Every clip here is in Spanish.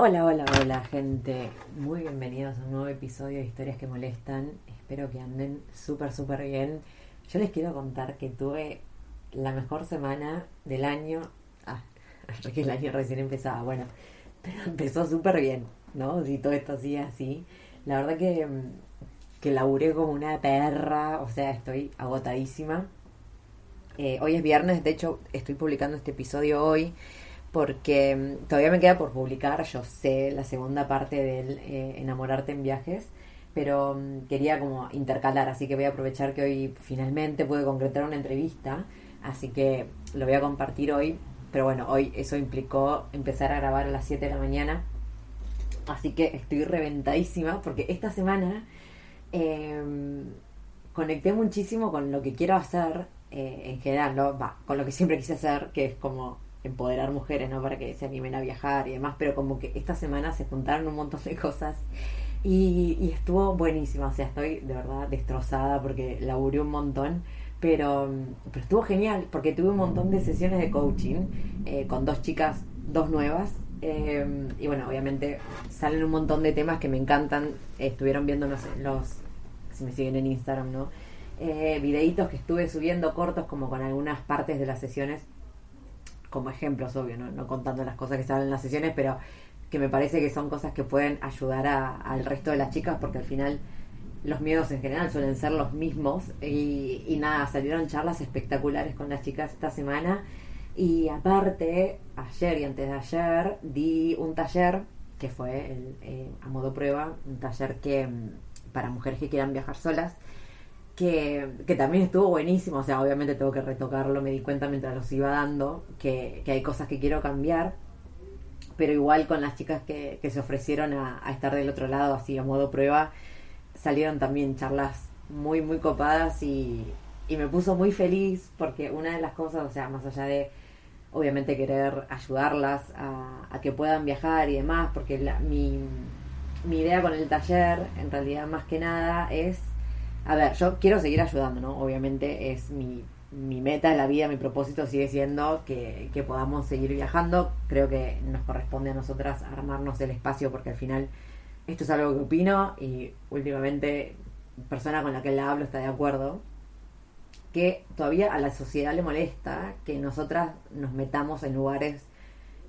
Hola, hola, hola gente. Muy bienvenidos a un nuevo episodio de Historias que Molestan. Espero que anden súper, súper bien. Yo les quiero contar que tuve la mejor semana del año. Ah, que el año recién empezaba, bueno, pero empezó súper bien, ¿no? Si todo esto sigue así. La verdad que, que laburé como una perra, o sea, estoy agotadísima. Eh, hoy es viernes, de hecho estoy publicando este episodio hoy porque mm, todavía me queda por publicar, yo sé, la segunda parte del eh, Enamorarte en viajes, pero mm, quería como intercalar, así que voy a aprovechar que hoy finalmente pude concretar una entrevista, así que lo voy a compartir hoy, pero bueno, hoy eso implicó empezar a grabar a las 7 de la mañana, así que estoy reventadísima, porque esta semana em, conecté muchísimo con lo que quiero hacer, eh, en general, ¿no? Va, con lo que siempre quise hacer, que es como empoderar mujeres, ¿no? Para que se animen a viajar y demás, pero como que esta semana se juntaron un montón de cosas y, estuvo buenísima, o sea, estoy de verdad destrozada porque laburé un montón, pero, pero estuvo genial porque tuve un montón de sesiones de coaching eh, con dos chicas, dos nuevas. Eh, y bueno, obviamente salen un montón de temas que me encantan. estuvieron viendo los, los, si me siguen en Instagram, ¿no? Eh, videitos que estuve subiendo cortos como con algunas partes de las sesiones como ejemplos, obvio, ¿no? contando las cosas que salen en las sesiones, pero que me parece que son cosas que pueden ayudar al resto de las chicas porque al final los miedos en general suelen ser los mismos y, nada, salieron charlas espectaculares con las chicas esta semana y aparte, ayer y antes de ayer di un taller que fue el, eh, a modo prueba, un taller que mm, para mujeres que quieran viajar solas que, también estuvo buenísimo, o sea, obviamente tengo que retocarlo, me di cuenta mientras los iba dando, que, hay cosas que quiero cambiar, pero igual con las chicas que, se ofrecieron a, estar del otro lado, así a modo prueba, salieron también charlas muy, muy copadas y, me puso muy feliz porque una de las cosas, o sea, más allá de obviamente querer ayudarlas a, que puedan viajar y demás, porque mi, mi idea con el taller, en realidad más que nada, es a ver, yo quiero seguir ayudando, ¿no? Obviamente es mi, mi meta en la vida, mi propósito sigue siendo que, que, podamos seguir viajando. Creo que nos corresponde a nosotras armarnos el espacio porque al final esto es algo que opino y últimamente persona con la que la hablo está de acuerdo que todavía a la sociedad le molesta que nosotras nos metamos en lugares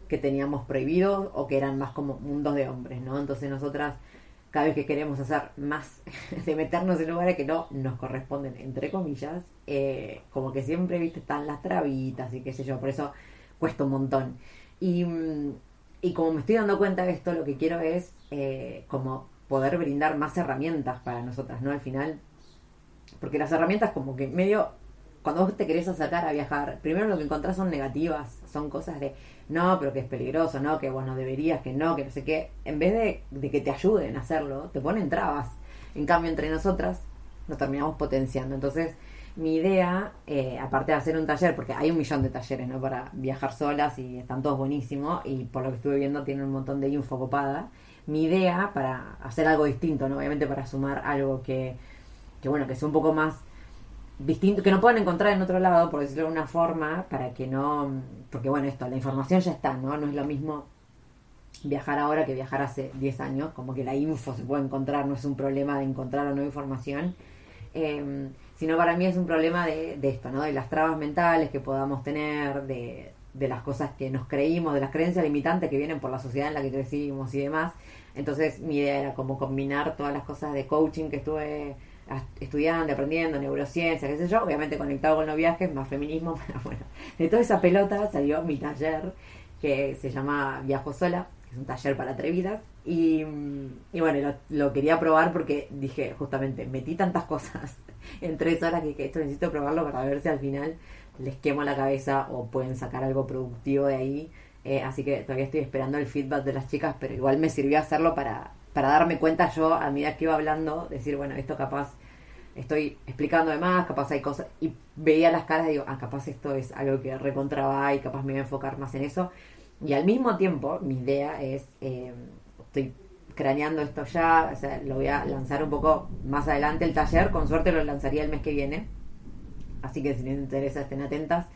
que teníamos prohibidos o que eran más como mundos de hombres, ¿no? Entonces nosotras cada vez que queremos hacer más de meternos en lugares que no nos corresponden, entre comillas, eh, como que siempre, viste, están las trabitas y qué sé yo, por eso cuesta un montón. Y, mm, y como me estoy dando cuenta de esto, lo que quiero es eh, como poder brindar más herramientas para nosotras, ¿no? Al final, porque las herramientas como que medio cuando vos te querés acercar a viajar, primero lo que encontrás son negativas, son cosas de, no, pero que es peligroso, no, que bueno, deberías, que no, que no sé qué. En vez de, que te ayuden a hacerlo, te ponen trabas. En cambio, entre nosotras nos terminamos potenciando. Entonces, mi idea, eh, aparte de hacer un taller, porque hay un millón de talleres, ¿no? Para viajar solas y están todos buenísimos y por lo que estuve viendo tienen un montón de info copada. Mi idea para hacer algo distinto, ¿no? Obviamente para sumar algo que, que bueno, que sea un poco más distinto, que no puedan encontrar en otro lado, por decirlo de una forma, para que no, porque bueno, esto, la información ya está, ¿no? No es lo mismo viajar ahora que viajar hace 10 años, como que la info se puede encontrar, no es un problema de encontrar o no información, em, sino para mí es un problema de, de, esto, ¿no? De las trabas mentales que podamos tener, de, de las cosas que nos creímos, de las creencias limitantes que vienen por la sociedad en la que crecimos y demás. Entonces mi idea era como combinar todas las cosas de coaching que estuve estudiando, aprendiendo, neurociencia, qué sé yo, obviamente conectado con los viajes, más feminismo, pero bueno, de toda esa pelota salió mi taller que se llama Viajo Sola, que es un taller para atrevidas, y, bueno, lo, quería probar porque dije, justamente, metí tantas cosas en tres horas que, esto necesito probarlo para ver si al final les quemo la cabeza o pueden sacar algo productivo de ahí. Eh, así que todavía estoy esperando el feedback de las chicas, pero igual me sirvió hacerlo para, para darme cuenta yo a medida que iba hablando, decir, bueno, esto capaz estoy explicando de más, capaz hay cosas, y veía las caras y digo, ah, capaz esto es algo que recontraba y capaz me voy a enfocar más en eso. Y al mismo tiempo, mi idea es, eh, estoy craneando esto ya, o sea, lo voy a lanzar un poco más adelante el taller, con suerte lo lanzaría el mes que viene, así que si les interesa estén atentas,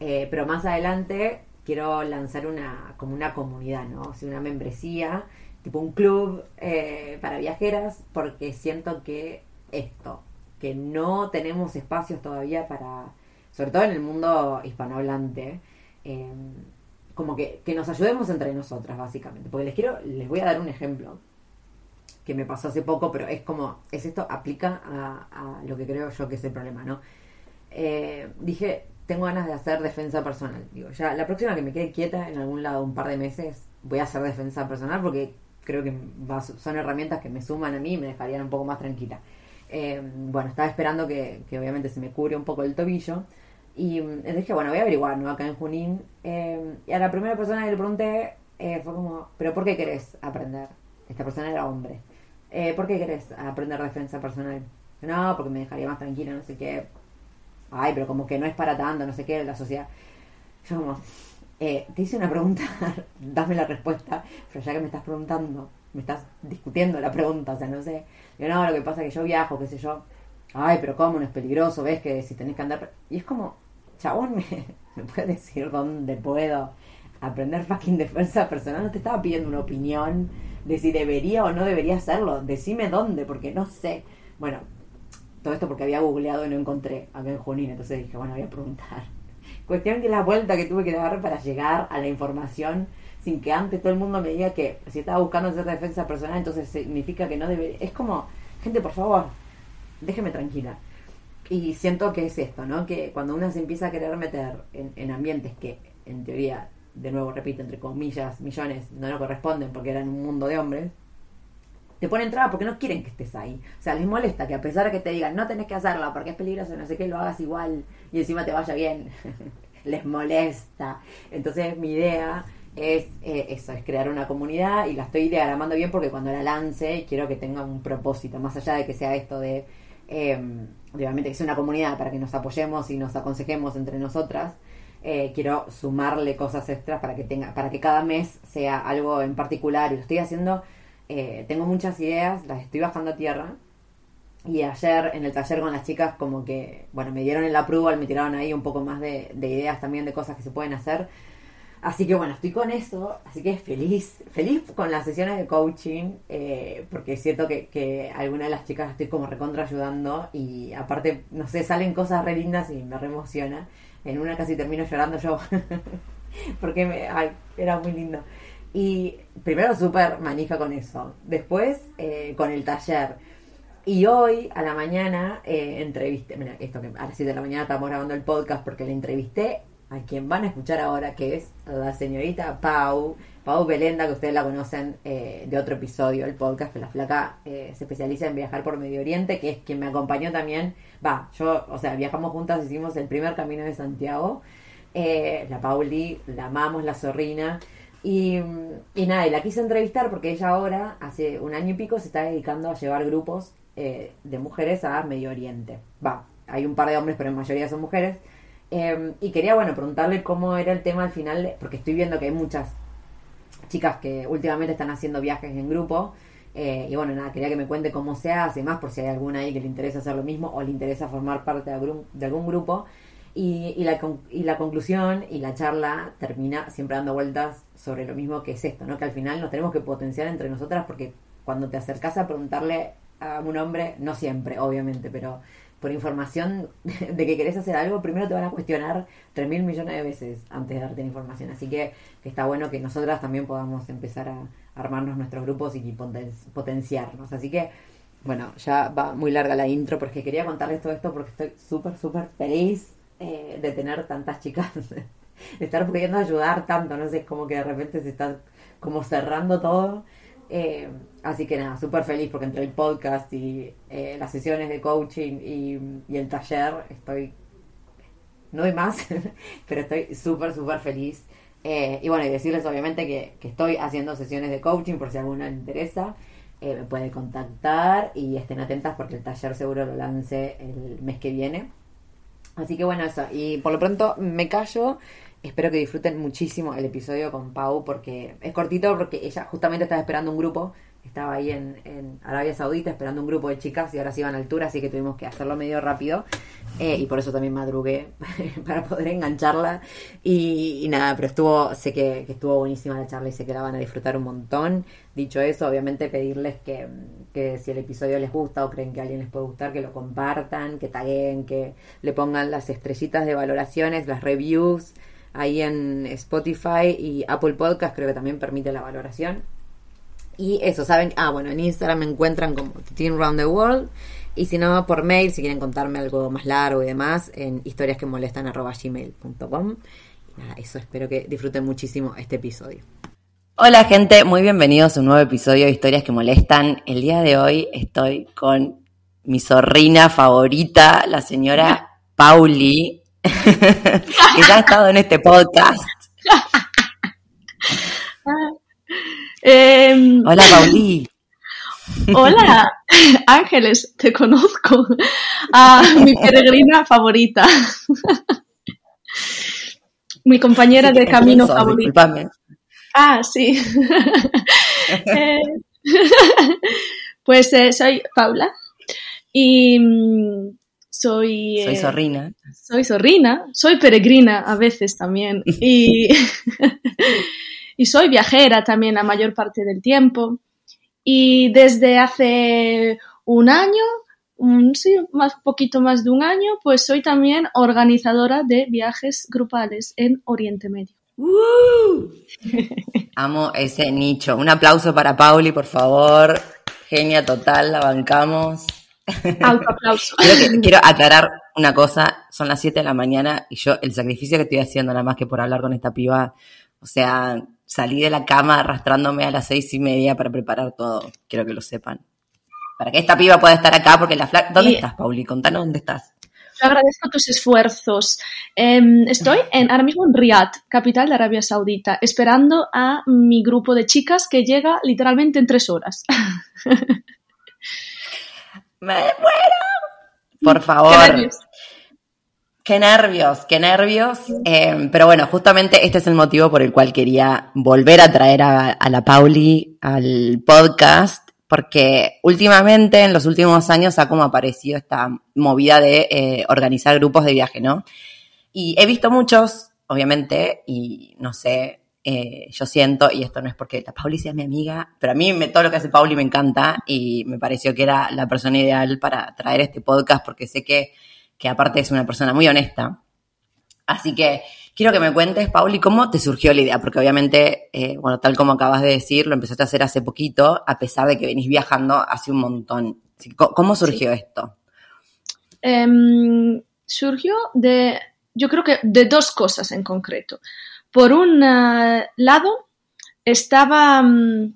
eh, pero más adelante quiero lanzar una, como una comunidad, ¿no? O una membresía, tipo un club eh, para viajeras, porque siento que esto, que no tenemos espacios todavía para, sobre todo en el mundo hispanohablante, eh, como que, que, nos ayudemos entre nosotras, básicamente. Porque les quiero, les voy a dar un ejemplo que me pasó hace poco, pero es como, es esto, aplica a, lo que creo yo que es el problema, ¿no? Eh, dije, tengo ganas de hacer defensa personal. Digo, ya la próxima que me quede quieta en algún lado un par de meses, voy a hacer defensa personal porque creo que son herramientas que me suman a mí y me dejarían un poco más tranquila. Eh, bueno, estaba esperando que, obviamente se me cubre un poco el tobillo. Y mm, dije, bueno, voy a averiguar, ¿no? Acá en Junín. Eh, y a la primera persona que le pregunté eh, fue como, ¿pero por qué querés aprender? Esta persona era hombre. ¿Por qué querés aprender defensa personal? No, porque me dejaría más tranquila, no sé qué. Ay, pero como que no es para tanto, no sé qué, la sociedad. Yo como, te hice una pregunta, dame la respuesta, pero ya que me estás preguntando, me estás discutiendo la pregunta, o sea, no sé. Yo no, lo que pasa es que yo viajo, qué sé yo. Ay, pero cómo no es peligroso, ves que si tenés que andar. Y es como, chabón, ¿me, me puedes decir dónde puedo aprender fucking defensa personal? No te estaba pidiendo una opinión de si debería o no debería hacerlo. Decime dónde, porque no sé. Bueno, todo esto porque había googleado y no encontré acá en Junín, entonces dije, bueno, voy a preguntar. Cuestión que la vuelta que tuve que dar para llegar a la información sin que antes todo el mundo me diga que si estaba buscando hacer defensa personal, entonces significa que no debe. Es como, gente, por favor, déjeme tranquila. Y siento que es esto, ¿no? Que cuando uno se empieza a querer meter en, ambientes que, en teoría, de nuevo repito, entre comillas, millones, no lo corresponden porque eran un mundo de hombres, te ponen entrada porque no quieren que estés ahí. O sea, les molesta que a pesar de que te digan, no tenés que hacerlo porque es peligroso, no sé qué, lo hagas igual y encima te vaya bien. les molesta. Entonces, mi idea es eh, eso, es crear una comunidad y la estoy diagramando bien porque cuando la lance quiero que tenga un propósito, más allá de que sea esto de, eh, obviamente que sea una comunidad para que nos apoyemos y nos aconsejemos entre nosotras, eh, quiero sumarle cosas extras para que tenga, para que cada mes sea algo en particular. Y lo estoy haciendo, eh, tengo muchas ideas, las estoy bajando a tierra. Y ayer en el taller con las chicas como que, bueno, me dieron el approval, me tiraron ahí un poco más de, de ideas también de cosas que se pueden hacer Así que bueno, estoy con eso, así que feliz, feliz con las sesiones de coaching, eh, porque siento que, que alguna de las chicas estoy como recontra ayudando y aparte, no sé, salen cosas re lindas y me re emociona. En una casi termino llorando yo, porque me, era muy lindo. Y primero súper manija con eso, después eh, con el taller. Y hoy a la mañana eh, entrevisté, mira, esto que a las 7 de la mañana estamos grabando el podcast porque le entrevisté a quien van a escuchar ahora, que es la señorita Pau, Pau Belenda, que ustedes la conocen eh, de otro episodio del podcast, que la flaca eh, se especializa en viajar por Medio Oriente, que es quien me acompañó también. Va, yo, o sea, viajamos juntas, hicimos el primer camino de Santiago. Eh, la Pauli, la amamos, la zorrina. Y, y, nada, y la quise entrevistar porque ella ahora, hace un año y pico, se está dedicando a llevar grupos de mujeres a Medio Oriente. Va, hay un par de hombres, pero en mayoría son mujeres Em, y quería, bueno, preguntarle cómo era el tema al final, porque estoy viendo que hay muchas chicas que últimamente están haciendo viajes en grupo. Eh, y bueno, nada, quería que me cuente cómo se hace, más por si hay alguna ahí que le interesa hacer lo mismo o le interesa formar parte de algún, grupo. Y, y, la, y la conclusión y la charla termina siempre dando vueltas sobre lo mismo que es esto, ¿no? Que al final nos tenemos que potenciar entre nosotras porque cuando te acercas a preguntarle a un hombre, no siempre, obviamente, pero por información de que querés hacer algo, primero te van a cuestionar tres mil millones de veces antes de darte la información. Así que, está bueno que nosotras también podamos empezar a armarnos nuestros grupos y potenciarnos. Así que, bueno, ya va muy larga la intro porque quería contarles todo esto porque estoy súper, súper feliz eh, de tener tantas chicas, de estar pudiendo ayudar tanto, no sé, como que de repente se está como cerrando todo. Eh, así que nada, súper feliz porque entre el podcast y eh, las sesiones de coaching y, el taller estoy, no hay más, pero estoy súper, súper feliz. Eh, y bueno, y decirles obviamente que, estoy haciendo sesiones de coaching por si alguna le interesa. me puede contactar y estén atentas porque el taller seguro lo lance el mes que viene. Así que bueno, eso. Y por lo pronto me callo Espero que disfruten muchísimo el episodio con Pau porque es cortito porque ella justamente estaba esperando un grupo, estaba ahí en, Arabia Saudita esperando un grupo de chicas y ahora se iban a altura, así que tuvimos que hacerlo medio rápido. Eh, y por eso también madrugué para poder engancharla. Y, nada, pero estuvo, sé que, estuvo buenísima la charla y sé que la van a disfrutar un montón. Dicho eso, obviamente pedirles que, que si el episodio les gusta o creen que a alguien les puede gustar, que lo compartan, que taguen, que le pongan las estrellitas de valoraciones, las reviews ahí en Spotify y Apple Podcast creo que también permite la valoración. Y eso, saben, ah, bueno, en Instagram me encuentran como Teen Round the World. Y si no, por mail, si quieren contarme algo más largo y demás, en historiasquemolestan.gmail.com. Y nada, eso, espero que disfruten muchísimo este episodio. Hola gente, muy bienvenidos a un nuevo episodio de Historias que Molestan. El día de hoy estoy con mi zorrina favorita, la señora Pauli, que ya ha estado en este podcast. Em, hola, Pauli. Hola, Ángeles, te conozco. A mi peregrina favorita. mi compañera de camino favorita. Ah, sí. Eh, pues eh, soy Paula y soy... Soy zorrina. Soy zorrina, soy peregrina a veces también y, y soy viajera también la mayor parte del tiempo. Y desde hace un año, un, sí, más poquito más de un año, pues soy también organizadora de viajes grupales en Oriente Medio. Amo ese nicho. Un aplauso para Pauli, por favor. Genia total, la bancamos. Autoaplauso. quiero aclarar una cosa, son las 7 de la mañana y yo el sacrificio que estoy haciendo nada más que por hablar con esta piba, o sea, salí de la cama arrastrándome a las seis y media para preparar todo, quiero que lo sepan. Para que esta piba pueda estar acá, porque la flaca... ¿Dónde estás, Pauli? Contanos dónde estás. Yo agradezco tus esfuerzos. Em, estoy en, ahora mismo en Riyadh, capital de Arabia Saudita, esperando a mi grupo de chicas que llega literalmente en tres horas. me muero. Por favor. Qué nervios. Qué nervios, qué nervios. Eh, pero bueno, justamente este es el motivo por el cual quería volver a traer a, la Pauli al podcast, porque últimamente, en los últimos años, ha como aparecido esta movida de eh, organizar grupos de viaje, ¿no? Y he visto muchos, obviamente, y no sé, eh, yo siento, y esto no es porque la Pauli sea mi amiga, pero a mí me, todo lo que hace Pauli me encanta y me pareció que era la persona ideal para traer este podcast porque sé que, que aparte es una persona muy honesta. Así que quiero que me cuentes, Pauli, cómo te surgió la idea, porque obviamente, eh, bueno, tal como acabas de decir, lo empezaste a hacer hace poquito, a pesar de que venís viajando hace un montón. ¿Cómo surgió esto? Em, surgió de, yo creo que de dos cosas en concreto. Por un eh, lado, estaba, mm,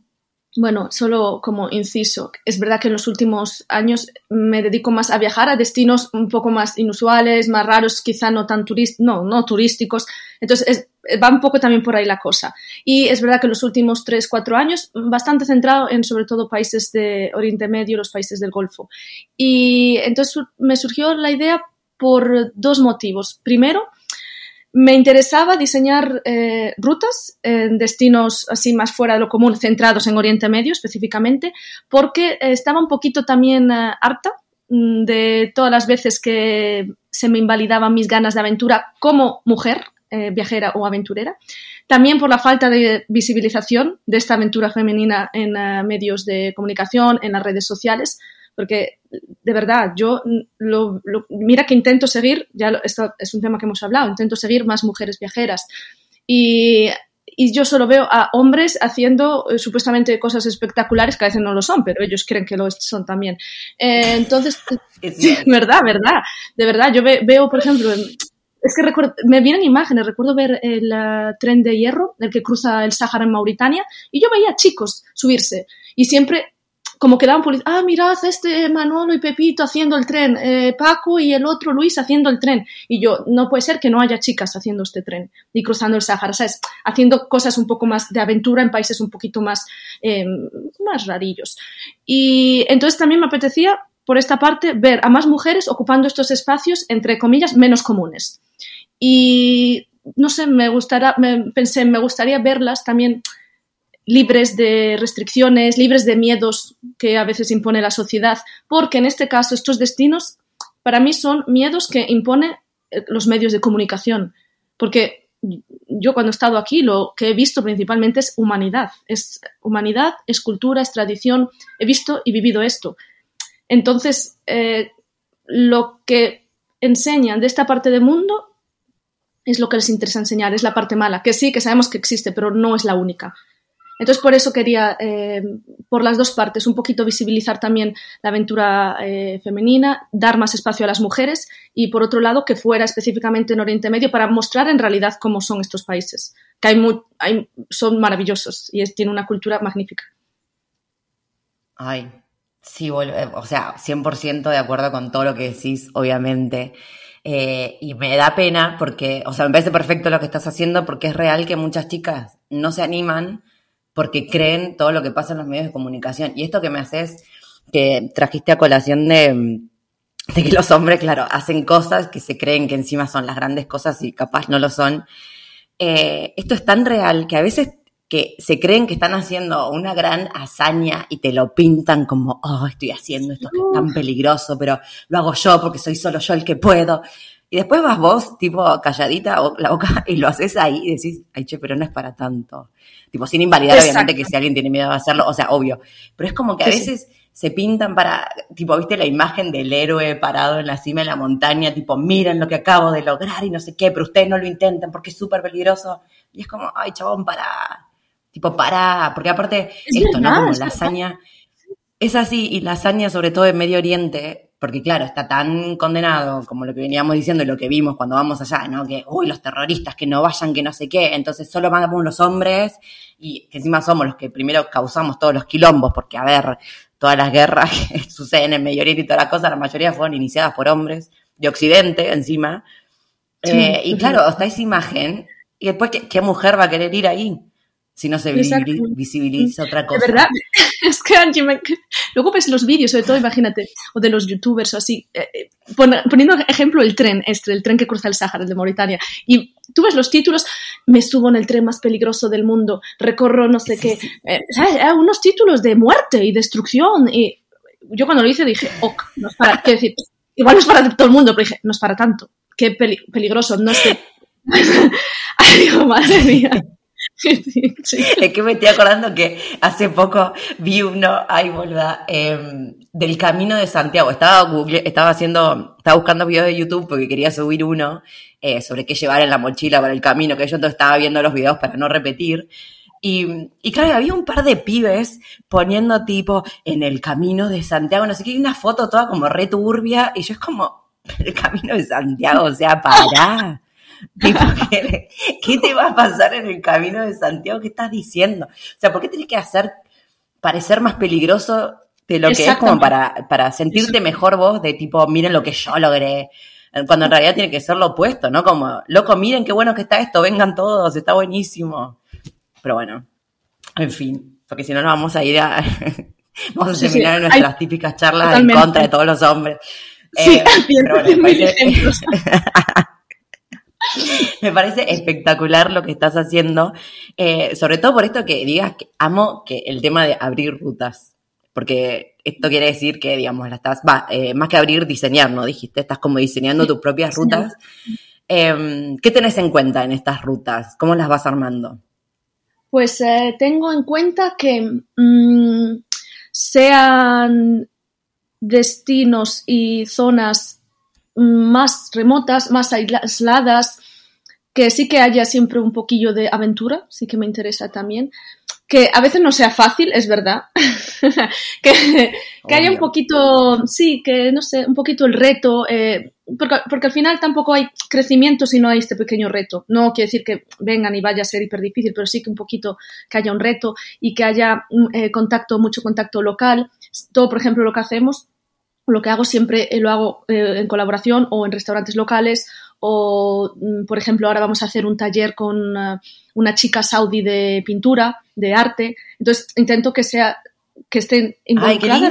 bueno, solo como inciso, es verdad que en los últimos años me dedico más a viajar a destinos un poco más inusuales, más raros, quizá no tan turísticos, no, no turísticos. Entonces, va un poco también por ahí la cosa. Y es verdad que en los últimos tres, cuatro años, bastante centrado en sobre todo países de Oriente Medio, los países del Golfo. Y entonces me surgió la idea por dos motivos. Primero, me interesaba diseñar eh, rutas en destinos así más fuera de lo común, centrados en Oriente Medio específicamente, porque estaba un poquito también eh, harta mm, de todas las veces que se me invalidaban mis ganas de aventura como mujer, eh, viajera o aventurera. También por la falta de visibilización de esta aventura femenina en medios de comunicación, en las redes sociales, porque de verdad, yo lo, mira que intento seguir, ya esto es un tema que hemos hablado, intento seguir más mujeres viajeras. Y, y yo solo veo a hombres haciendo eh, supuestamente cosas espectaculares que a veces no lo son, pero ellos creen que lo son también. Eh, entonces, verdad, verdad, de verdad, yo veo, por ejemplo, es que recuerdo, me vienen imágenes, recuerdo ver el uh, tren de hierro, el que cruza el Sáhara en Mauritania, y yo veía chicos subirse, y siempre como quedaban policías, ah, mirad este Manolo y Pepito haciendo el tren, eh, Paco y el otro Luis haciendo el tren. Y yo, no puede ser que no haya chicas haciendo este tren y cruzando el Sáhara, ¿sabes? Haciendo cosas un poco más de aventura en países un poquito más, eh, más rarillos. Y entonces también me apetecía, por esta parte, ver a más mujeres ocupando estos espacios, entre comillas, menos comunes. Y no sé, me gustaría, me, pensé, me gustaría verlas también libres de restricciones, libres de miedos que a veces impone la sociedad, porque en este caso estos destinos para mí son miedos que impone eh, los medios de comunicación, porque yo cuando he estado aquí lo que he visto principalmente es humanidad, es humanidad, es cultura, es tradición, he visto y vivido esto. Entonces, eh, lo que enseñan de esta parte del mundo es lo que les interesa enseñar, es la parte mala, que sí, que sabemos que existe, pero no es la única. Entonces, por eso quería, eh, por las dos partes, un poquito visibilizar también la aventura eh, femenina, dar más espacio a las mujeres y, por otro lado, que fuera específicamente en Oriente Medio para mostrar en realidad cómo son estos países, que hay, son maravillosos y tienen una cultura magnífica. Ay, sí, eh, o sea, 100% de acuerdo con todo lo que decís, obviamente. y me da pena porque, o sea, me parece perfecto lo que estás haciendo porque es real que muchas chicas no se animan porque creen todo lo que pasa en los medios de comunicación. Y esto que me haces, que trajiste a colación de, que los hombres, claro, hacen cosas que se creen que encima son las grandes cosas y capaz no lo son. Eh, esto es tan real que a veces que se creen que están haciendo una gran hazaña y te lo pintan como, oh, estoy haciendo esto que es tan peligroso, pero lo hago yo porque soy solo yo el que puedo. Y después vas vos, tipo, calladita o la boca, y lo haces ahí y decís, ay, che, pero no es para tanto. Tipo, sin invalidar, obviamente, que si alguien tiene miedo de hacerlo, o sea, obvio. Pero es como que a veces se pintan para, tipo, viste la imagen del héroe parado en la cima de la montaña, tipo, miren lo que acabo de lograr y no sé qué, pero ustedes no lo intenten porque es súper peligroso. Y es como, ay, chabón, para, tipo, para, porque aparte, esto, ¿no? Como la hazaña, es así, y la hazaña, sobre todo en Medio Oriente, porque claro, está tan condenado como lo que veníamos diciendo y lo que vimos cuando vamos allá, ¿no? Que, uy, los terroristas, que no vayan, que no sé qué, entonces solo poner los hombres y que encima somos los que primero causamos todos los quilombos, porque a ver, todas las guerras que suceden en Medio Oriente y toda la cosa, la mayoría fueron iniciadas por hombres de Occidente encima. Eh, y claro, está esa imagen, y después, ¿qué, mujer va a querer ir ahí? si no se visibiliza otra cosa. De verdad, es que Angie, luego ves los vídeos, sobre todo, imagínate, o de los youtubers o así, eh, eh, poniendo ejemplo el tren, este, el tren que cruza el Sáhara, el de Mauritania, y tú ves los títulos, me subo en el tren más peligroso del mundo, recorro no sé qué, eh, unos títulos de muerte y destrucción, y yo cuando lo hice dije, ok, no es para, qué decir, igual no es para todo el mundo, pero dije, no es para tanto, qué peligroso, no sé. Ay, digo, madre mía. Es que me estoy acordando que hace poco vi uno, ay, boluda, em, del Camino de Santiago. Estaba, Google, estaba haciendo, estaba buscando videos de YouTube porque quería subir uno eh, sobre qué llevar en la mochila para el camino, que yo entonces estaba viendo los videos para no repetir. Y, y claro, había un par de pibes poniendo tipo en el camino de Santiago, no sé qué, una foto toda como re turbia, y yo es como, el camino de Santiago, o sea, pará. ¿qué, te va a pasar en el camino de Santiago? ¿Qué estás diciendo? O sea, ¿por qué tienes que hacer parecer más peligroso de lo que es como para, para sentirte mejor vos de tipo, miren lo que yo logré? Cuando en realidad tiene que ser lo opuesto, ¿no? Como, loco, miren qué bueno que está esto, vengan todos, está buenísimo. Pero bueno, en fin, porque si no nos vamos a ir a... vamos a terminar nuestras típicas charlas en contra de todos los hombres. Sí, eh, pero bueno, Me parece espectacular lo que estás haciendo, eh, sobre todo por esto que digas que amo que el tema de abrir rutas, porque esto quiere decir que, digamos, la estás, va, eh, más que abrir, diseñar, ¿no? Dijiste, estás como diseñando tus propias rutas. Em, ¿Qué tenés en cuenta en estas rutas? ¿Cómo las vas armando? Pues eh, tengo en cuenta que mm, sean destinos y zonas más remotas, más aisladas, que sí que haya siempre un poquillo de aventura, sí que me interesa también. Que a veces no sea fácil, es verdad. que, que haya un poquito, sí, que no sé, un poquito el reto, eh, porque, porque, al final tampoco hay crecimiento si no hay este pequeño reto. No quiere decir que vengan y vaya a ser hiper difícil, pero sí que un poquito que haya un reto y que haya eh, contacto, mucho contacto local. Todo, por ejemplo, lo que hacemos, lo que hago siempre eh, lo hago eh, en colaboración o en restaurantes locales o, mm, por ejemplo, ahora vamos a hacer un taller con una, una chica saudí de pintura, de arte. Entonces, intento que sea que estén involucradas.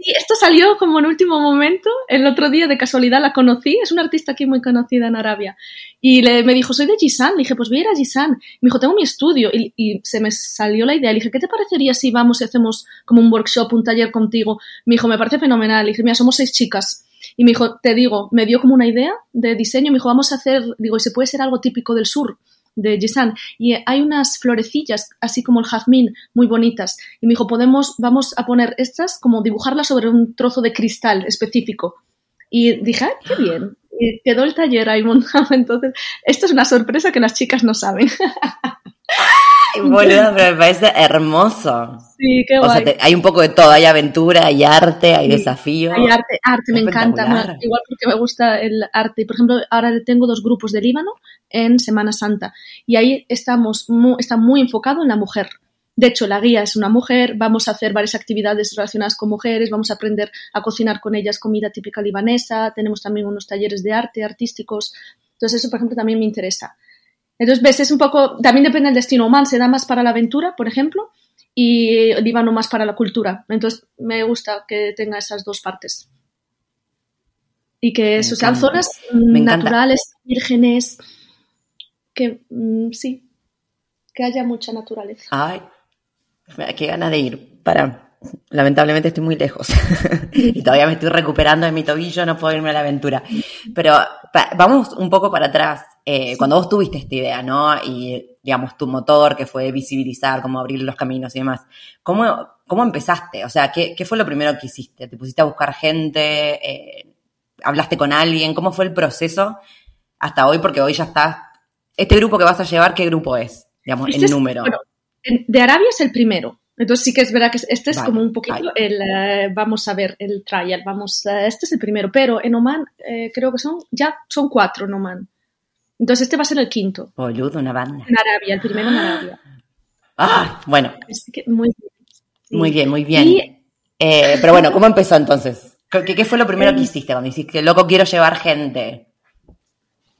Sí, esto salió como en último momento. El otro día de casualidad la conocí. Es una artista aquí muy conocida en Arabia. Y le, me dijo, soy de Gisan. Le dije, pues voy a ir a Gisan. Me dijo, tengo mi estudio. Y, y, se me salió la idea. Le dije, ¿qué te parecería si vamos y hacemos como un workshop, un taller contigo? Me dijo, me parece fenomenal. Le dije, mira, somos seis chicas. Y me dijo, te digo, me dio como una idea de diseño. Me dijo, vamos a hacer, digo, y se puede ser algo típico del sur de Jisan y hay unas florecillas, así como el jazmín, muy bonitas. Y me dijo, podemos, vamos a poner estas, como dibujarlas sobre un trozo de cristal específico. Y dije, ¡ay, qué bien! Quedó el taller ahí montado. Entonces, esto es una sorpresa que las chicas no saben. Boludo, pero me parece hermoso. Sí, qué guay. O sea, te, hay un poco de todo, hay aventura, hay arte, hay sí, desafío. Hay arte, arte, me encanta. Igual porque me gusta el arte. Por ejemplo, ahora tengo dos grupos de Líbano en Semana Santa y ahí estamos, muy, está muy enfocado en la mujer. De hecho, la guía es una mujer, vamos a hacer varias actividades relacionadas con mujeres, vamos a aprender a cocinar con ellas comida típica libanesa, tenemos también unos talleres de arte artísticos. Entonces, eso, por ejemplo, también me interesa. Entonces, ves, es un poco, también depende del destino. Oman se da más para la aventura, por ejemplo, y Líbano más para la cultura. Entonces, me gusta que tenga esas dos partes. Y que eso sean zonas me naturales, vírgenes, que mm, sí, que haya mucha naturaleza. Ay, qué ganas de ir. Para, lamentablemente estoy muy lejos y todavía me estoy recuperando de mi tobillo, no puedo irme a la aventura. Pero pa, vamos un poco para atrás. Eh, cuando vos tuviste esta idea, ¿no? Y, digamos, tu motor, que fue visibilizar, cómo abrir los caminos y demás, ¿cómo, cómo empezaste? O sea, ¿qué, ¿qué, fue lo primero que hiciste? ¿Te pusiste a buscar gente? Eh, ¿Hablaste con alguien? ¿Cómo fue el proceso hasta hoy? Porque hoy ya está. Este grupo que vas a llevar, ¿qué grupo es? Digamos, este el número. Es, bueno, de Arabia es el primero. Entonces sí que es verdad que este es vale, como un poquito vale. el, uh, vamos a ver, el trial, vamos, uh, este es el primero, pero en Oman eh, creo que son, ya son cuatro en Oman. Entonces este va a ser el quinto. Boludo, una banda. En Arabia, el primero en Arabia. Ah, bueno. Que, muy bien. Sí. Muy bien, muy bien. Y, eh, pero bueno, ¿cómo empezó entonces? ¿Qué, qué fue lo primero que hiciste cuando hiciste, loco, quiero llevar gente?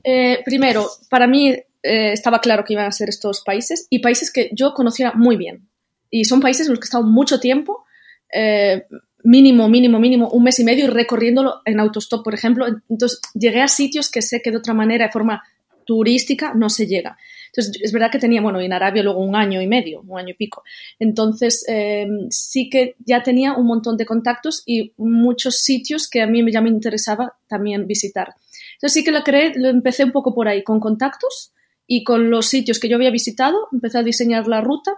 Eh, primero, para mí eh, estaba claro que iban a ser estos países y países que yo conociera muy bien. Y son países en los que he estado mucho tiempo, eh, mínimo, mínimo, mínimo, un mes y medio, recorriéndolo en autostop, por ejemplo. Entonces, llegué a sitios que sé que de otra manera, de forma turística, no se llega. Entonces, es verdad que tenía, bueno, en Arabia luego un año y medio, un año y pico. Entonces, eh, sí que ya tenía un montón de contactos y muchos sitios que a mí ya me interesaba también visitar. Entonces, sí que lo creé, lo empecé un poco por ahí, con contactos y con los sitios que yo había visitado, empecé a diseñar la ruta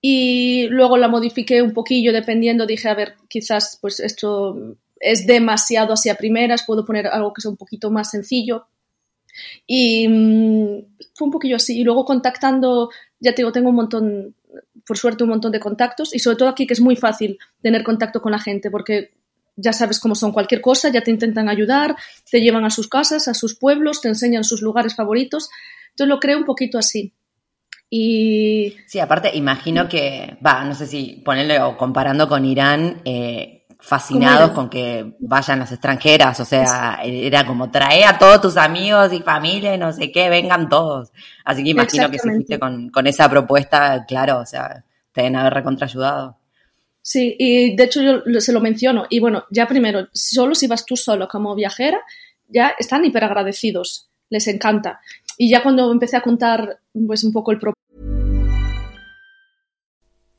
y luego la modifiqué un poquillo dependiendo, dije, a ver, quizás pues esto es demasiado hacia primeras, puedo poner algo que sea un poquito más sencillo. Y mmm, fue un poquillo así. Y luego contactando, ya te digo, tengo un montón, por suerte, un montón de contactos y sobre todo aquí que es muy fácil tener contacto con la gente porque ya sabes cómo son cualquier cosa, ya te intentan ayudar, te llevan a sus casas, a sus pueblos, te enseñan sus lugares favoritos. Entonces lo creo un poquito así. Y... Sí, aparte, imagino que, va, no sé si ponerle o comparando con Irán, eh, fascinados con que vayan las extranjeras, o sea, era como trae a todos tus amigos y familia y no sé qué, vengan todos. Así que imagino que si fuiste con, con, esa propuesta, claro, o sea, te deben haber recontraayudado. Sí, y de hecho yo se lo menciono. Y bueno, ya primero, solo si vas tú solo como viajera, ya están hiper agradecidos, les encanta. Y ya cuando empecé a contar pues un poco el propósito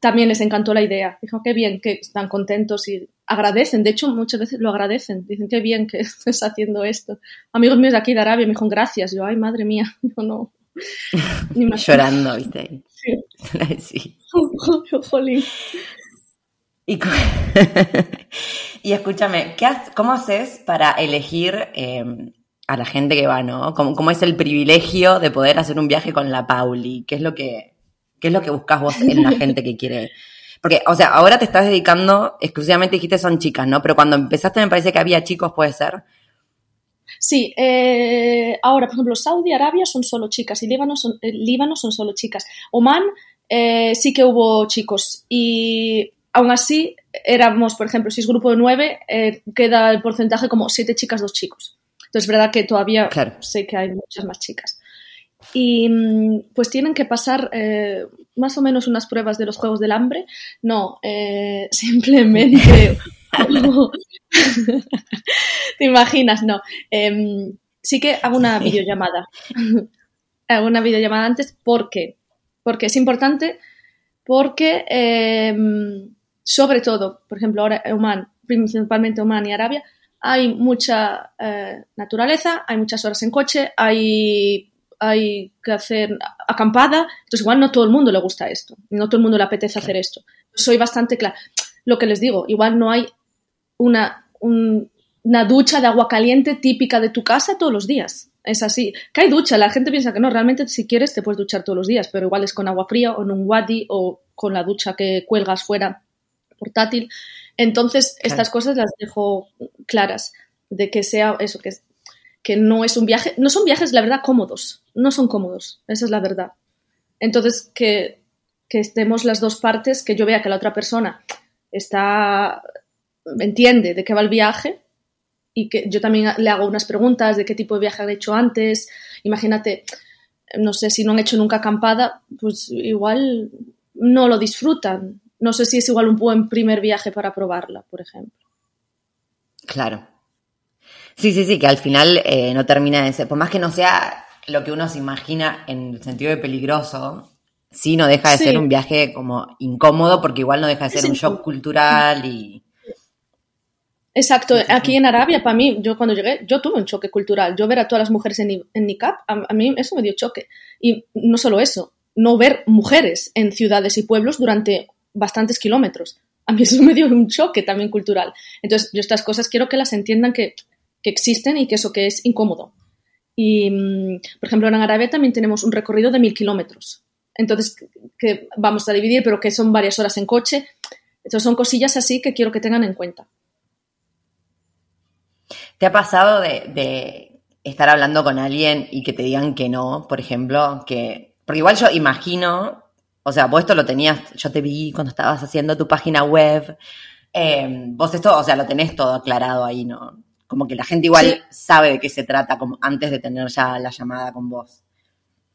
también les encantó la idea. Dijo, qué bien, que están contentos y agradecen. De hecho, muchas veces lo agradecen. Dicen, qué bien que estés haciendo esto. Amigos míos de aquí de Arabia me dijeron, gracias. Yo, ay, madre mía, yo no. Llorando, ¿viste? Sí. sí. Jolín. Y, y escúchame, ¿qué ¿cómo haces para elegir em, a la gente que va, no? ¿Cómo, ¿Cómo, es el privilegio de poder hacer un viaje con la Pauli? ¿Qué es lo que, qué es lo que buscas vos en la gente que quiere? Porque, o sea, ahora te estás dedicando, exclusivamente dijiste son chicas, ¿no? Pero cuando empezaste me parece que había chicos, ¿puede ser? Sí, eh, ahora, por ejemplo, Saudi Arabia son solo chicas y Líbano son, eh, Líbano son solo chicas. Oman eh, sí que hubo chicos y aún así éramos, por ejemplo, si es grupo de nueve, eh, queda el porcentaje como siete chicas, dos chicos. Entonces es verdad que todavía sé que hay muchas más chicas. Y mm, pues tienen que pasar eh, más o menos unas pruebas de los Juegos del Hambre. No, eh, simplemente... ¿Te imaginas? No. Em, sí que hago una videollamada. hago una videollamada antes. ¿Por qué? Porque es importante porque em, sobre todo, por ejemplo, ahora Oman, principalmente Oman y Arabia, hay mucha eh, naturaleza, hay muchas horas en coche, hay, hay que hacer acampada, entonces igual no todo el mundo le gusta esto, no todo el mundo le apetece hacer esto. Soy bastante clara. Lo que les digo, igual no hay una, una ducha de agua caliente típica de tu casa todos los días. Es así. Que hay ducha, la gente piensa que no, realmente si quieres te puedes duchar todos los días, pero igual es con agua fría o en un wadi o con la ducha que cuelgas fuera portátil. Entonces, estas cosas las dejo claras, de que sea eso, que, que no es un viaje, no son viajes, la verdad, cómodos, no son cómodos, esa es la verdad. Entonces, que, que estemos las dos partes, que yo vea que la otra persona está, entiende de qué va el viaje y que yo también le hago unas preguntas de qué tipo de viaje han hecho antes. Imagínate, no sé, si no han hecho nunca acampada, pues igual no lo disfrutan no sé si es igual un buen primer viaje para probarla, por ejemplo. Claro. Sí, sí, sí, que al final eh, no termina de ser, por más que no sea lo que uno se imagina en el sentido de peligroso, sí no deja de ser un viaje como incómodo porque igual no deja de ser un shock cultural y... Exacto, aquí en Arabia, para mí, yo cuando llegué, yo tuve un choque cultural. Yo ver a todas las mujeres en, en niqab, a, mí eso me dio choque. Y no solo eso, no ver mujeres en ciudades y pueblos durante bastantes kilómetros. A mí eso me dio un choque también cultural. Entonces, yo estas cosas quiero que las entiendan que, que existen y que eso que es incómodo. Y, mm, por ejemplo, en Arabia también tenemos un recorrido de mil kilómetros. Entonces, que vamos a dividir, pero que son varias horas en coche. Entonces, son cosillas así que quiero que tengan en cuenta. ¿Te ha pasado de, estar hablando con alguien y que te digan que no, por ejemplo? que Porque igual yo imagino, o sea, vos esto lo tenías, yo te vi cuando estabas haciendo tu página web, eh, vos esto, o sea, lo tenés todo aclarado ahí, ¿no? Como que la gente igual sabe de qué se trata como antes de tener ya la llamada con vos.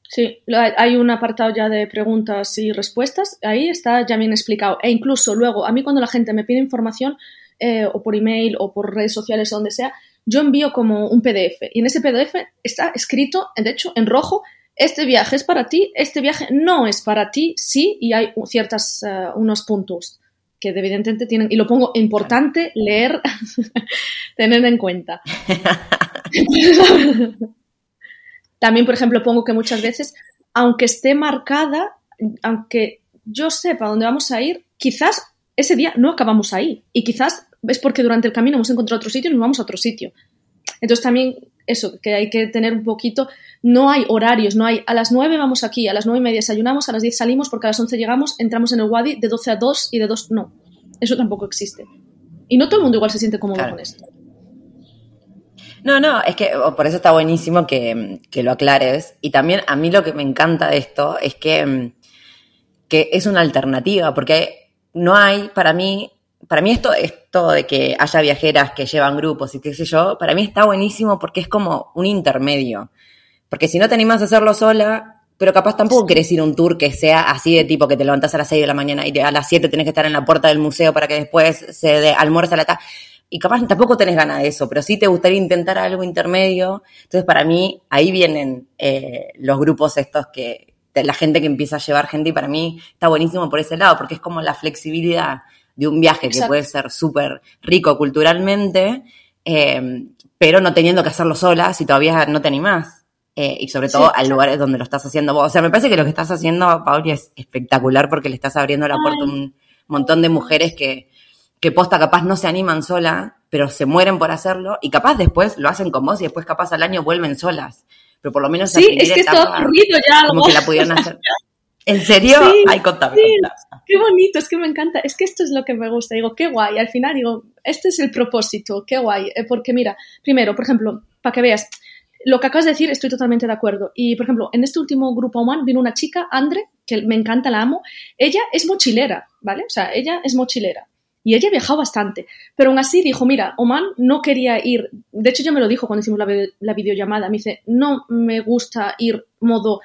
Sí, hay un apartado ya de preguntas y respuestas, ahí está ya bien explicado. E incluso luego, a mí cuando la gente me pide información, eh, o por email o por redes sociales o donde sea, yo envío como un PDF y en ese PDF está escrito, de hecho, en rojo, este viaje es para ti, este viaje no es para ti, sí, y hay ciertas, eh, unos puntos que evidentemente tienen, y lo pongo importante leer, tener en cuenta. También, por ejemplo, pongo que muchas veces, aunque esté marcada, aunque yo sepa dónde vamos a ir, quizás ese día no acabamos ahí y quizás es porque durante el camino hemos encontrado otro sitio y nos vamos a otro sitio. Entonces también eso, que hay que tener un poquito, no hay horarios, no hay, a las 9 vamos aquí, a las nueve y media desayunamos, a las 10 salimos, porque a las 11 llegamos, entramos en el Wadi de 12 a 2 y de 2, no, eso tampoco existe. Y no todo el mundo igual se siente cómodo con esto. No, no, es que por eso está buenísimo que, que, lo aclares. Y también a mí lo que me encanta de esto es que, que es una alternativa, porque no hay, para mí, para mí esto, esto de que haya viajeras que llevan grupos y qué sé yo, para mí está buenísimo porque es como un intermedio. Porque si no te animas a hacerlo sola, pero capaz tampoco querés ir a un tour que sea así de tipo que te levantas a las 6 de la mañana y a las 7 tenés que estar en la puerta del museo para que después se de almuerza la tarde. Y capaz tampoco tenés ganas de eso, pero sí te gustaría intentar algo intermedio. Entonces, para mí, ahí vienen eh, los grupos estos que, la gente que empieza a llevar gente y para mí está buenísimo por ese lado, porque es como la flexibilidad de un viaje que puede ser súper rico culturalmente, eh, pero no teniendo que hacerlo sola si todavía no te animás. Eh, y sobre todo a lugares donde lo estás haciendo vos. O sea, me parece que lo que estás haciendo, Pauli, es espectacular porque le estás abriendo la puerta a un montón de mujeres que, que posta capaz no se animan sola, pero se mueren por hacerlo y capaz después lo hacen con vos y después capaz al año vuelven solas. Pero por lo menos sí, es que etapa, ocurrido ya como que la pudieron hacer. ¿En serio? Ay, contame, Qué bonito, es que me encanta. Es que esto es lo que me gusta. Digo, qué guay. Al final digo, este es el propósito, qué guay. Eh, porque mira, primero, por ejemplo, para que veas, lo que acabas de decir estoy totalmente de acuerdo. Y, por ejemplo, en este último grupo Oman vino una chica, Andre, que me encanta, la amo. Ella es mochilera, ¿vale? O sea, ella es mochilera. Y ella ha viajado bastante. Pero aún así dijo, mira, Oman no quería ir. De hecho, yo me lo dijo cuando hicimos la, la videollamada. Me dice, no me gusta ir modo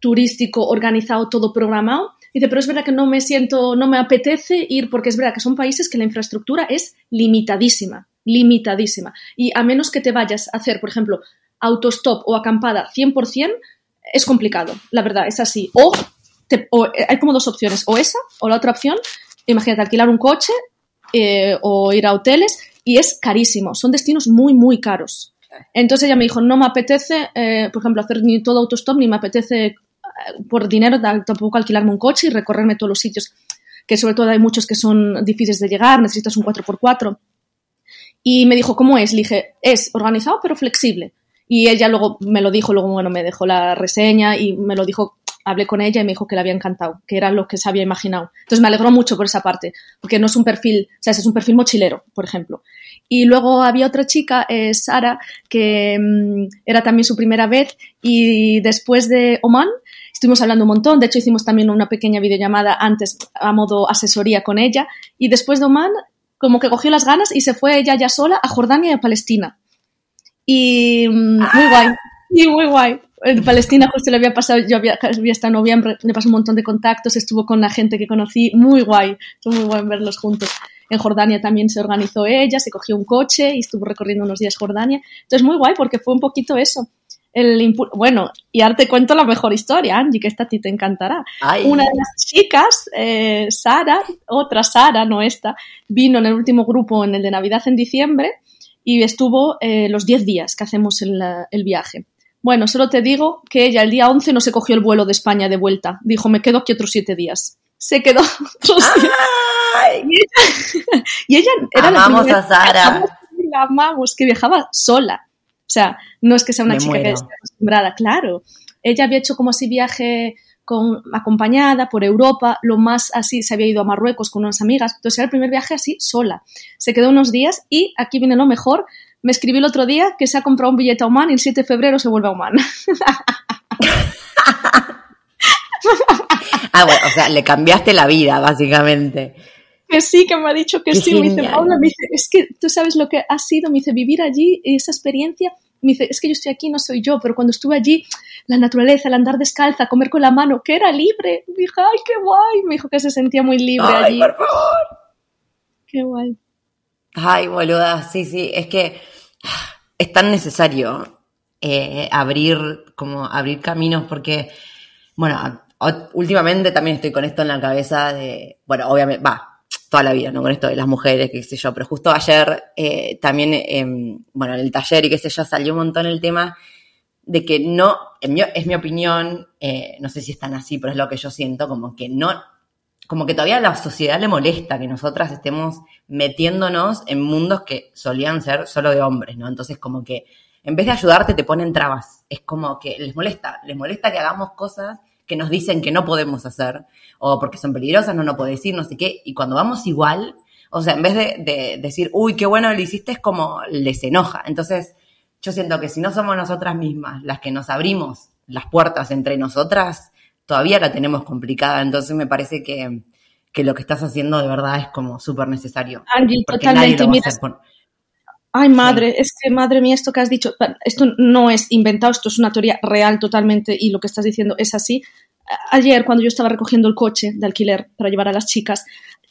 turístico, organizado, todo programado. Dice, pero es verdad que no me siento, no me apetece ir porque es verdad que son países que la infraestructura es limitadísima, limitadísima. Y a menos que te vayas a hacer, por ejemplo, autostop o acampada 100%, es complicado, la verdad, es así. O, eh, hay como dos opciones, o esa o la otra opción, imagínate alquilar un coche eh, o ir a hoteles y es carísimo, son destinos muy, muy caros. Entonces ella me dijo, no me apetece, eh, por ejemplo, hacer ni todo autostop, ni me apetece por dinero tampoco alquilarme un coche y recorrerme todos los sitios, que sobre todo hay muchos que son difíciles de llegar, necesitas un 4x4. Y me dijo, ¿cómo es? Le dije, es organizado pero flexible. Y ella luego me lo dijo, luego, bueno, me dejó la reseña y me lo dijo, hablé con ella y me dijo que le había encantado, que era lo que se había imaginado. Entonces me alegró mucho por esa parte, porque no es un perfil, o sea, es un perfil mochilero, por ejemplo. Y luego había otra chica, eh, Sara, que mm, era también su primera vez y después de Oman estuvimos hablando un montón, de hecho hicimos también una pequeña videollamada antes a modo asesoría con ella y después de Oman como que cogió las ganas y se fue ella ya sola a Jordania y a Palestina. Y mm, muy guay, y muy guay. En Palestina justo le había pasado, yo había, había estado en noviembre, le pasó un montón de contactos, estuvo con la gente que conocí, muy guay, fue muy guay verlos juntos. En Jordania también se organizó ella, se cogió un coche y estuvo recorriendo unos días Jordania. Entonces, muy guay porque fue un poquito eso. El bueno, y ahora te cuento la mejor historia, Angie, que esta a ti te encantará. Una de las chicas, eh, Sara, otra Sara, no esta, vino en el último grupo, en el de Navidad en diciembre, y estuvo eh, los 10 días que hacemos el, el viaje. Bueno, solo te digo que ella el día 11 no se cogió el vuelo de España de vuelta. Dijo, me quedo aquí otros 7 días. Se quedó otros Y ella, era amamos a Sara. La amamos, que viajaba sola. O sea, no es que sea una chica que esté acostumbrada, claro. Ella había hecho como así viaje con, acompañada por Europa, lo más así, se había ido a Marruecos con unas amigas, entonces era el primer viaje así sola. Se quedó unos días y aquí viene lo mejor, me escribió el otro día que se ha comprado un billete a Oman y el 7 de febrero se vuelve a Oman. ah, bueno, o sea, le cambiaste la vida, básicamente. Que sí, que me ha dicho que sí. Me dice, Paula, me dice, es que tú sabes lo que ha sido, me dice, vivir allí, esa experiencia. Me dice, es que yo estoy aquí, no soy yo, pero cuando estuve allí, la naturaleza, el andar descalza, comer con la mano, que era libre. Me dijo, ay, qué guay. Me dijo que se sentía muy libre ay, allí. por favor. Qué guay. Ay, boluda, sí, sí, es que es tan necesario eh, abrir, como abrir caminos, porque, bueno, últimamente también estoy con esto en la cabeza de, bueno, obviamente, va, toda la vida, ¿no? Con esto de las mujeres, qué sé yo, pero justo ayer eh, también, eh, bueno, en el taller y qué sé yo, salió un montón el tema de que no, es mi opinión, eh, no sé si es tan así, pero es lo que yo siento, como que no, como que todavía a la sociedad le molesta que nosotras estemos metiéndonos en mundos que solían ser solo de hombres, ¿no? Entonces como que en vez de ayudarte te ponen trabas, es como que les molesta, les molesta que hagamos cosas que nos dicen que no podemos hacer, o porque son peligrosas, no nos puedo decir, no sé qué, y cuando vamos igual, o sea, en vez de, de decir, uy, qué bueno lo hiciste, es como les enoja. Entonces, yo siento que si no somos nosotras mismas las que nos abrimos las puertas entre nosotras, todavía la tenemos complicada. Entonces me parece que, que lo que estás haciendo de verdad es como súper necesario. Ángel, totalmente. Ay, madre, es que madre mía, esto que has dicho, esto no es inventado, esto es una teoría real totalmente y lo que estás diciendo es así. Ayer, cuando yo estaba recogiendo el coche de alquiler para llevar a las chicas,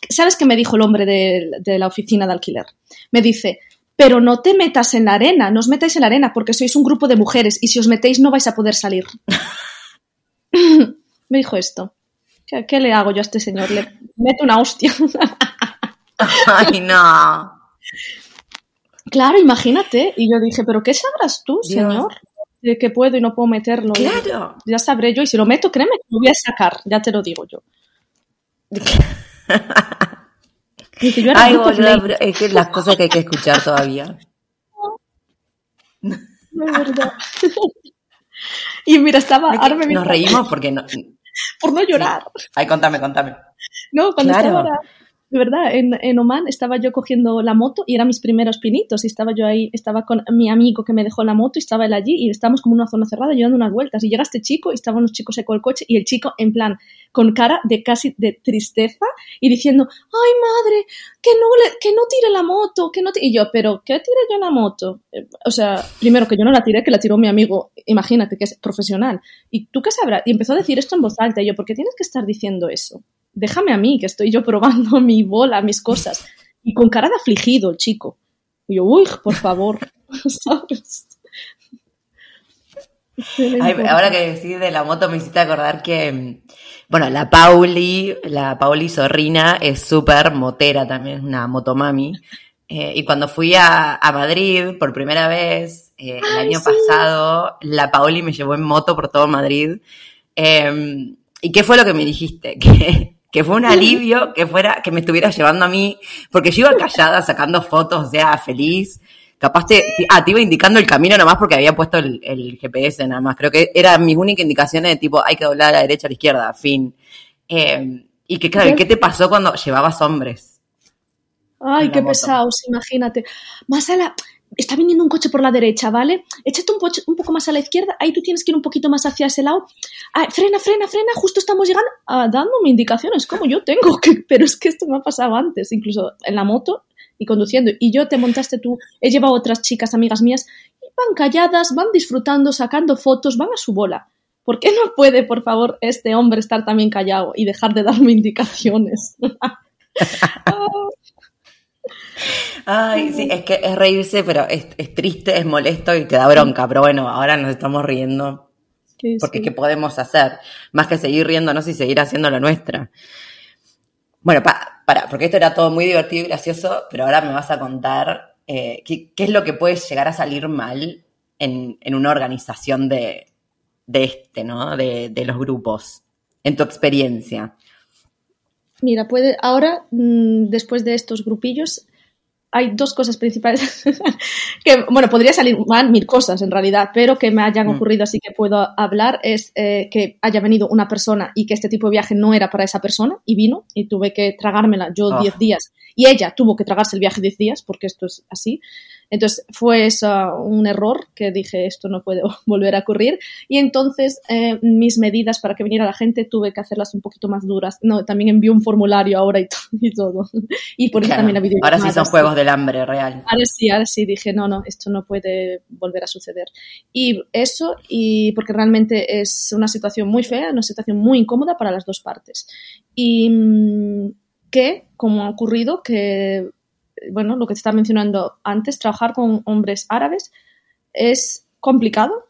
¿sabes qué me dijo el hombre de, de la oficina de alquiler? Me dice, pero no te metas en la arena, no os metáis en la arena porque sois un grupo de mujeres y si os metéis no vais a poder salir. me dijo esto. ¿Qué, ¿Qué, le hago yo a este señor? Le meto una hostia. Ay, no. Claro, imagínate. Y yo dije, ¿pero qué sabrás tú, Dios. señor? De que puedo y no puedo meterlo. Claro. Ya sabré yo. Y si lo meto, créeme lo voy a sacar. Ya te lo digo yo. Dice, yo Ay, boludo, es que las cosas que hay que escuchar todavía. De verdad. y mira, estaba. Es que nos reímos porque no. Por no llorar. Ay, contame, contame. No, cuando claro. estaba de verdad, en, en, Oman estaba yo cogiendo la moto y eran mis primeros pinitos y estaba yo ahí, estaba con mi amigo que me dejó la moto y estaba él allí y estábamos como en una zona cerrada y dando unas vueltas y llega este chico y estaban los chicos con el coche y el chico en plan con cara de casi de tristeza y diciendo, ay madre, que no, le, que no tire la moto, que no tire... Y yo, pero ¿qué tire yo la moto? O sea, primero que yo no la tiré, que la tiró mi amigo, imagínate que es profesional. ¿Y tú qué sabrás? Y empezó a decir esto en voz alta y yo, ¿por qué tienes que estar diciendo eso? Déjame a mí, que estoy yo probando mi bola, mis cosas. Y con cara de afligido el chico. Y yo, uy, por favor, ¿sabes? Ay, ahora que decís de la moto me hiciste acordar que, bueno, la Pauli, la Pauli Zorrina es súper motera también, una motomami. Eh, y cuando fui a, a, Madrid por primera vez, eh, el año sí. pasado, la Pauli me llevó en moto por todo Madrid. Eh, ¿Y qué fue lo que me dijiste? Que que fue un alivio que fuera, que me estuviera llevando a mí, porque yo iba callada sacando fotos, o sea, feliz. Capaz te, ah, te iba indicando el camino nomás porque había puesto el, el GPS nada más. Creo que eran mis únicas indicaciones de tipo, hay que doblar a la derecha, a la izquierda, fin. Eh, y que claro, ¿qué te pasó cuando llevabas hombres? Ay, qué pesados, imagínate. Más a la, está viniendo un coche por la derecha, ¿vale? Échate un, un, poco más a la izquierda, ahí tú tienes que ir un poquito más hacia ese lado. Ah, frena, frena, frena, justo estamos llegando, ah, dándome indicaciones, como yo tengo, que, pero es que esto me ha pasado antes, incluso en la moto y conduciendo. Y yo te montaste tú, he llevado otras chicas, amigas mías, y van calladas, van disfrutando, sacando fotos, van a su bola. ¿Por qué no puede, por favor, este hombre estar también callado y dejar de darme indicaciones? Ay, sí, es que es reírse, pero es, es triste, es molesto y te da bronca. Pero bueno, ahora nos estamos riendo. Sí, Porque sí. ¿qué podemos hacer? Más que seguir riéndonos y seguir haciendo la nuestra. Bueno, pa- para, porque esto era todo muy divertido y gracioso, pero ahora me vas a contar eh, qué, qué es lo que puede llegar a salir mal en, en una organización de, de este, ¿no? De, de los grupos, en tu experiencia. Mira, puede, ahora, mm, después de estos grupillos, hay dos cosas principales que, bueno, podría salir mal mil cosas en realidad, pero que me hayan Mm. ocurrido así que puedo hablar es eh, que haya venido una persona y que este tipo de viaje no era para esa persona y vino y tuve que tragármela yo Ah. 10 días y ella tuvo que tragarse el viaje 10 días porque esto es así. Entonces fue eso un error que dije esto no puede volver a ocurrir y entonces eh, mis medidas para que viniera la gente tuve que hacerlas un poquito más duras. No, también envié un formulario ahora y, to- y todo. Y por eso Claro, también la ahora sí son juegos del hambre real. Ahora sí, ahora sí dije, no, no, esto no puede volver a suceder. Y eso, y porque realmente es una situación muy fea, una situación muy incómoda para las dos partes. Y mm, que, como ha ocurrido, que, bueno, lo que te estaba mencionando antes, trabajar con hombres árabes es complicado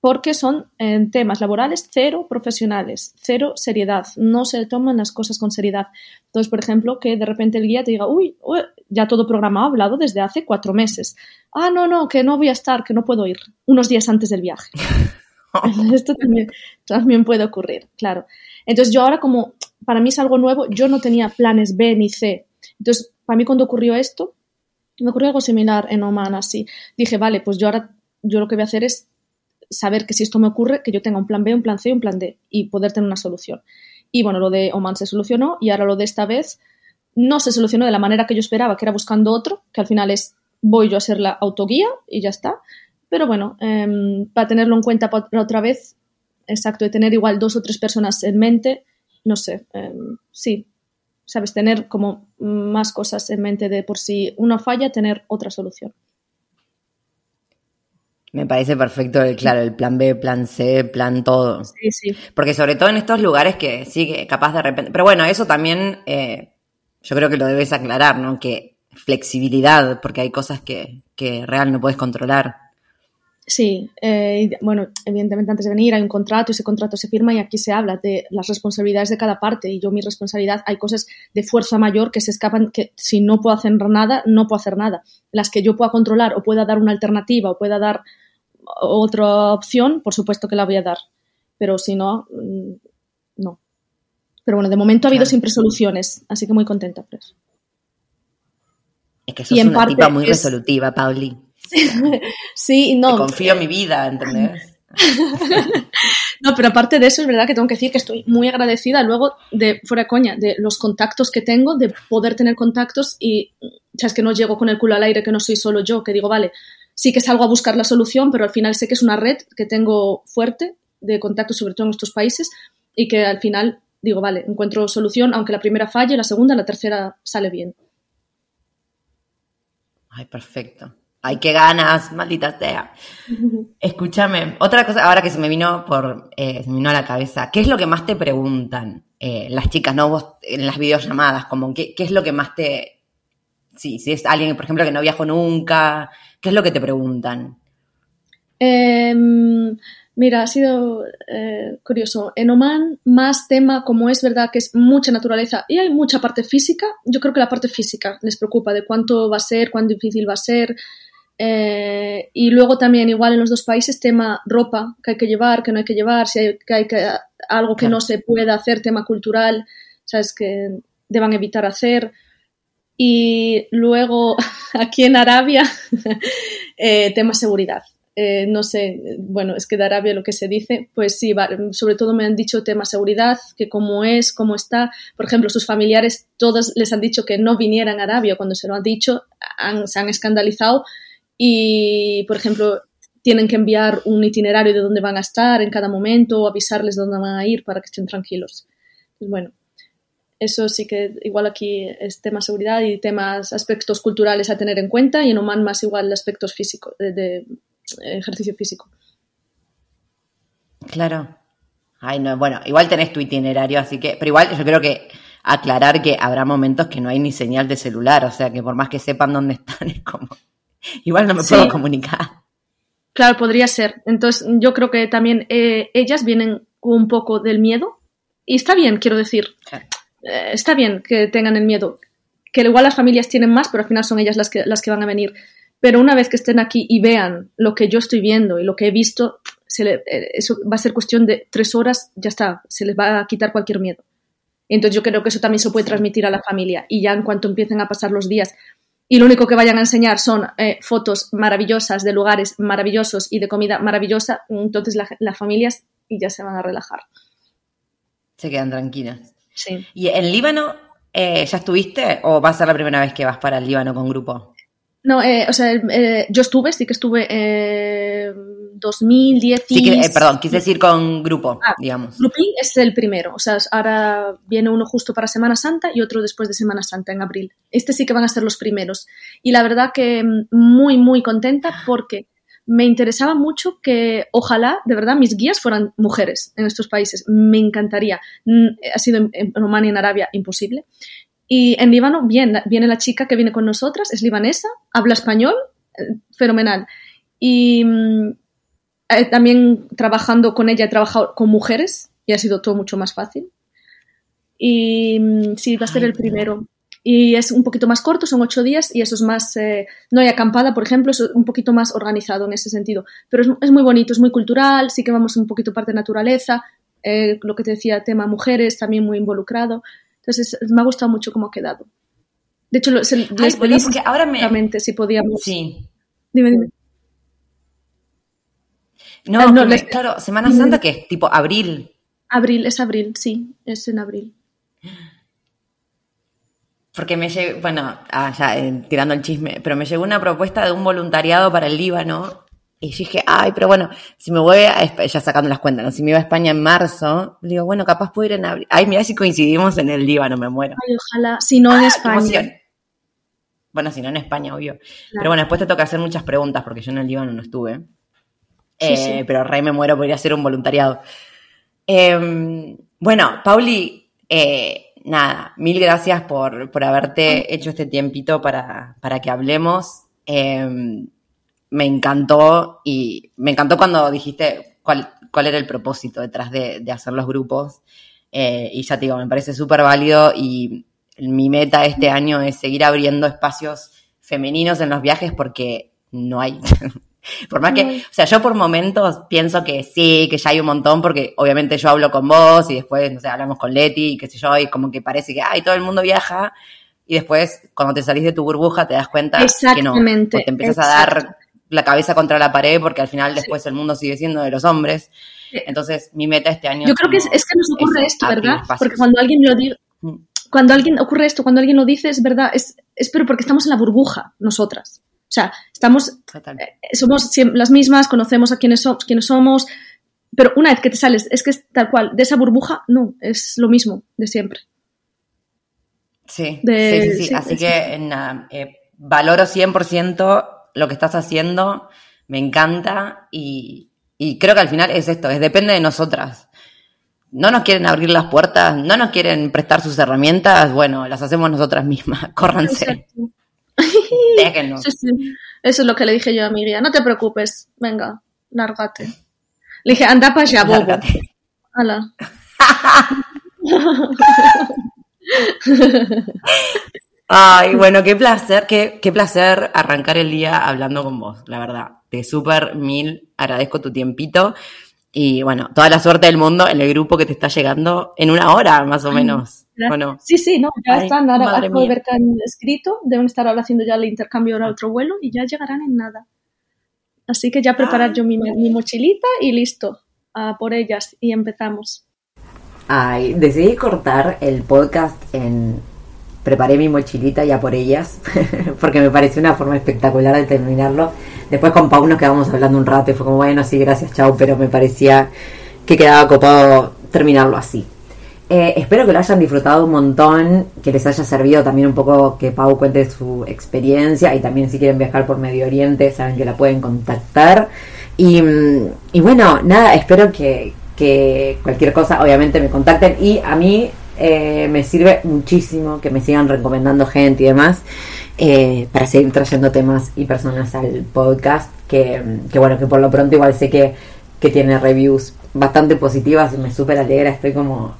porque son en temas laborales cero profesionales, cero seriedad, no se toman las cosas con seriedad. Entonces, por ejemplo, que de repente el guía te diga, uy, uy, ya todo programado, hablado desde hace cuatro meses. Ah, no, no, que no voy a estar, que no puedo ir, unos días antes del viaje. Esto también, también puede ocurrir, claro. Entonces, yo ahora como para mí es algo nuevo, yo no tenía planes B ni C. Entonces, para mí cuando ocurrió esto, me ocurrió algo similar en Oman, así. Dije, vale, pues yo ahora, yo lo que voy a hacer es saber que si esto me ocurre, que yo tenga un plan B, un plan C y un plan D y poder tener una solución. Y bueno, lo de Oman se solucionó y ahora lo de esta vez no se solucionó de la manera que yo esperaba, que era buscando otro, que al final es voy yo a ser la autoguía y ya está. Pero bueno, em, para tenerlo en cuenta pa- para otra vez, exacto, de tener igual dos o tres personas en mente, no sé, em, sí, sabes, tener como más cosas en mente de por si una falla, tener otra solución. Me parece perfecto, el, claro, el plan B, plan C, plan todo. Sí, sí. Porque sobre todo en estos lugares que sí, que capaz de repente... Pero bueno, eso también eh, yo creo que lo debes aclarar, ¿no? Que flexibilidad, porque hay cosas que, que real no puedes controlar. Sí, eh, bueno, evidentemente antes de venir hay un contrato y ese contrato se firma y aquí se habla de las responsabilidades de cada parte y yo mi responsabilidad, hay cosas de fuerza mayor que se escapan, que si no puedo hacer nada, no puedo hacer nada. Las que yo pueda controlar o pueda dar una alternativa o pueda dar otra opción, por supuesto que la voy a dar, pero si no, mm, no. Pero bueno, de momento ha habido Claro. siempre soluciones, así que muy contenta por eso. Es que sos Y en una parte tipa muy es- resolutiva, Pauli. Sí, Te no, confío mi vida, ¿entendés? No, pero aparte de eso, es verdad que tengo que decir que estoy muy agradecida luego de, fuera de coña, de los contactos que tengo, de poder tener contactos y, sabes, que no llego con el culo al aire, que no soy solo yo, que digo, vale, sí que salgo a buscar la solución, pero al final sé que es una red que tengo fuerte de contactos, sobre todo en estos países, y que al final digo, vale, encuentro solución, aunque la primera falle, la segunda, la tercera sale bien. Ay, perfecto. Ay, qué ganas, maldita sea. Escúchame, otra cosa ahora que se me vino por, eh, se me vino a la cabeza, ¿qué es lo que más te preguntan eh, las chicas, no vos en las videollamadas? Como, ¿qué, ¿qué es lo que más te, sí, si es alguien, por ejemplo, que no viajó nunca, ¿qué es lo que te preguntan? Em, mira, ha sido eh, curioso. En Oman, más tema, como es verdad que es mucha naturaleza y hay mucha parte física, yo creo que la parte física les preocupa de cuánto va a ser, cuán difícil va a ser. Eh, y luego también, igual en los dos países, tema ropa que hay que llevar, que no hay que llevar, si hay, que hay que, algo que Claro. no se pueda hacer, tema cultural, sabes que deban evitar hacer. Y luego, aquí en Arabia, eh, tema seguridad. Eh, no sé, bueno, es que de Arabia lo que se dice, pues sí, va- sobre todo me han dicho tema seguridad, que cómo es, cómo está. Por ejemplo, sus familiares, todos les han dicho que no vinieran a Arabia. Cuando se lo han dicho, han- se han escandalizado y, por ejemplo, tienen que enviar un itinerario de dónde van a estar en cada momento o avisarles dónde van a ir para que estén tranquilos. Pues bueno, eso sí que igual aquí es tema seguridad y temas, aspectos culturales a tener en cuenta y en Oman más igual aspectos físicos, de, de ejercicio físico. Claro. Ay, no, bueno, igual tenés tu itinerario, así que, pero igual yo creo que aclarar que habrá momentos que no hay ni señal de celular, o sea que por más que sepan dónde están, es como, igual no me puedo comunicar. Claro, podría ser. Entonces, yo creo que también eh, ellas vienen un poco del miedo. Y está bien, quiero decir. Eh, está bien que tengan el miedo. Que igual las familias tienen más, pero al final son ellas las que, las que van a venir. Pero una vez que estén aquí y vean lo que yo estoy viendo y lo que he visto, se le, eh, eso va a ser cuestión de tres horas, ya está, se les va a quitar cualquier miedo. Entonces yo creo que eso también se puede transmitir a la familia. Y ya en cuanto empiecen a pasar los días y lo único que vayan a enseñar son eh, fotos maravillosas de lugares maravillosos y de comida maravillosa, entonces las familias ya se van a relajar. Se quedan tranquilas. Sí. ¿Y en Líbano eh, ya estuviste o va a ser la primera vez que vas para el Líbano con grupo? No, eh, o sea, eh, yo estuve, sí que estuve eh, 2010. Sí que, eh, perdón, quise decir con grupo, ah, digamos. Grupín es el primero, o sea, ahora viene uno justo para Semana Santa y otro después de Semana Santa, en abril. Este sí que van a ser los primeros. Y la verdad que mm, muy, muy contenta porque me interesaba mucho que ojalá, de verdad, mis guías fueran mujeres en estos países. Me encantaría. Mm, ha sido en, en Rumania y en Arabia imposible. Y en Líbano viene, viene la chica que viene con nosotras, es libanesa, habla español, eh, fenomenal. Y mm, eh, también trabajando con ella he trabajado con mujeres y ha sido todo mucho más fácil. Y mm, sí, va a ser el primero. Y es un poquito más corto, son ocho días y eso es más, eh, no hay acampada, por ejemplo, es un poquito más organizado en ese sentido. Pero es, es muy bonito, es muy cultural, sí que vamos un poquito parte de naturaleza, eh, lo que te decía, tema mujeres, también muy involucrado. Entonces, me ha gustado mucho cómo ha quedado. De hecho, Ay, les boludo, pedí porque ahora me... exactamente si podíamos. Sí. Dime, dime. No, Ah, no, les- claro, Semana Santa que es tipo abril. Abril, es abril, sí, es en abril. Porque me llegó, bueno, ah, ya eh, tirando el chisme, pero me llegó una propuesta de un voluntariado para el Líbano. Y yo dije, ay, pero bueno, si me voy a, Espa- ya sacando las cuentas, ¿no? si me iba a España en marzo, digo, bueno, capaz puedo ir en abril. Ay, mira si coincidimos en el Líbano, me muero. Ay, ojalá, si no en ¡Ah, España. Bueno, si no en España, obvio. Pero bueno, después te toca hacer muchas preguntas, porque yo en el Líbano no estuve. Sí, Eh, sí. Pero re me muero por ir a hacer un voluntariado. Eh, bueno, Pauli, eh, nada, mil gracias por, por haberte hecho este tiempito para, para que hablemos. Eh, me encantó y me encantó cuando dijiste cuál, cuál era el propósito detrás de, de hacer los grupos. Eh, y ya te digo, me parece súper válido y mi meta este año es seguir abriendo espacios femeninos en los viajes porque no hay. por más que, o sea, yo por momentos pienso que sí, que ya hay un montón porque obviamente yo hablo con vos y después, no sé, hablamos con Leti y qué sé yo, y como que parece que, ay, todo el mundo viaja y después cuando te salís de tu burbuja te das cuenta que no, te empiezas a dar la cabeza contra la pared porque al final después el mundo sigue siendo de los hombres. Sí. Entonces, mi meta este año Yo creo que es, que nos ocurre esto, ¿verdad? Porque cuando alguien lo dice, Mm. cuando alguien ocurre esto, cuando alguien lo dice, es verdad, es, es pero porque estamos en la burbuja, nosotras. O sea, estamos, eh, somos las mismas, conocemos a quiénes, so- quiénes somos, pero una vez que te sales, es que es tal cual, de esa burbuja, no, es lo mismo de siempre. Sí, de- sí, sí, sí. sí, Así sí. que nada, eh, valoro 100% lo que estás haciendo, me encanta y, y creo que al final es esto, es depende de nosotras. No nos quieren abrir las puertas, no nos quieren prestar sus herramientas, bueno, las hacemos nosotras mismas, córranse, Exacto. déjenos. Sí, sí. Eso es lo que le dije yo a mi guía. No te preocupes, venga, lárgate. Le dije, anda para allá, bobo. Hala. Ay, bueno, qué placer, qué, qué placer arrancar el día hablando con vos, la verdad. Te súper mil agradezco tu tiempito y bueno, toda la suerte del mundo en el grupo que te está llegando en una hora más o menos. Bueno, Sí, sí, no, ya Ay, están. Ahora acabo de ver que han escrito. Deben estar ahora haciendo ya el intercambio ahora otro vuelo y ya llegarán en nada. Así que ya preparar yo mi, mi mochilita y listo. Por ellas y empezamos. Ay, decidí cortar el podcast en preparé mi mochilita ya por ellas, porque me pareció una forma espectacular de terminarlo. Después con Pau nos quedamos hablando un rato y fue como, bueno, sí, gracias, chao, pero me parecía que quedaba copado terminarlo así. Eh, espero que lo hayan disfrutado un montón, que les haya servido también un poco que Pau cuente su experiencia y también si quieren viajar por Medio Oriente saben que la pueden contactar. Y, y bueno, nada, espero que, que cualquier cosa obviamente me contacten y a mí eh, me sirve muchísimo que me sigan recomendando gente y demás eh, para seguir trayendo temas y personas al podcast. Que, que, bueno, que por lo pronto igual sé que, que tiene reviews bastante positivas y me súper alegra. Estoy como.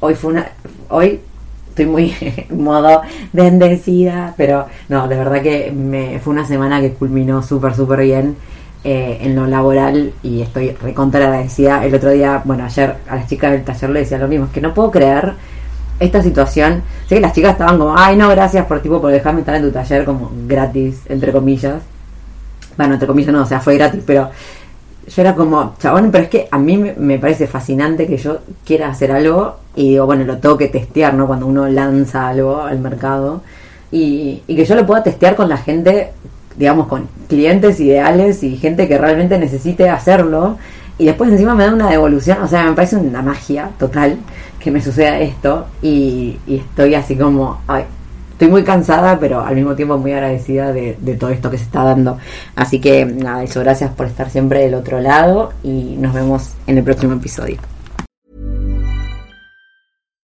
Hoy fue una. Hoy estoy muy modo bendecida, pero no, de verdad que me, fue una semana que culminó súper, súper bien. Eh, en lo laboral y estoy recontra agradecida. El otro día, bueno, ayer a las chicas del taller le decía lo mismo, es que no puedo creer esta situación. Sé que las chicas estaban como, ay, no, gracias por tipo por dejarme estar en tu taller como gratis, entre comillas. Bueno, entre comillas no, o sea, fue gratis, pero yo era como, chabón, pero es que a mí me, parece fascinante que yo quiera hacer algo y digo, bueno, lo tengo que testear, ¿no? Cuando uno lanza algo al mercado y, y que yo lo pueda testear con la gente digamos, con clientes ideales y gente que realmente necesite hacerlo. Y después encima me da una devolución, o sea, me parece una magia total que me suceda esto y, estoy así como, ay, estoy muy cansada, pero al mismo tiempo muy agradecida de, de, todo esto que se está dando. Así que nada, eso, gracias por estar siempre del otro lado y nos vemos en el próximo episodio.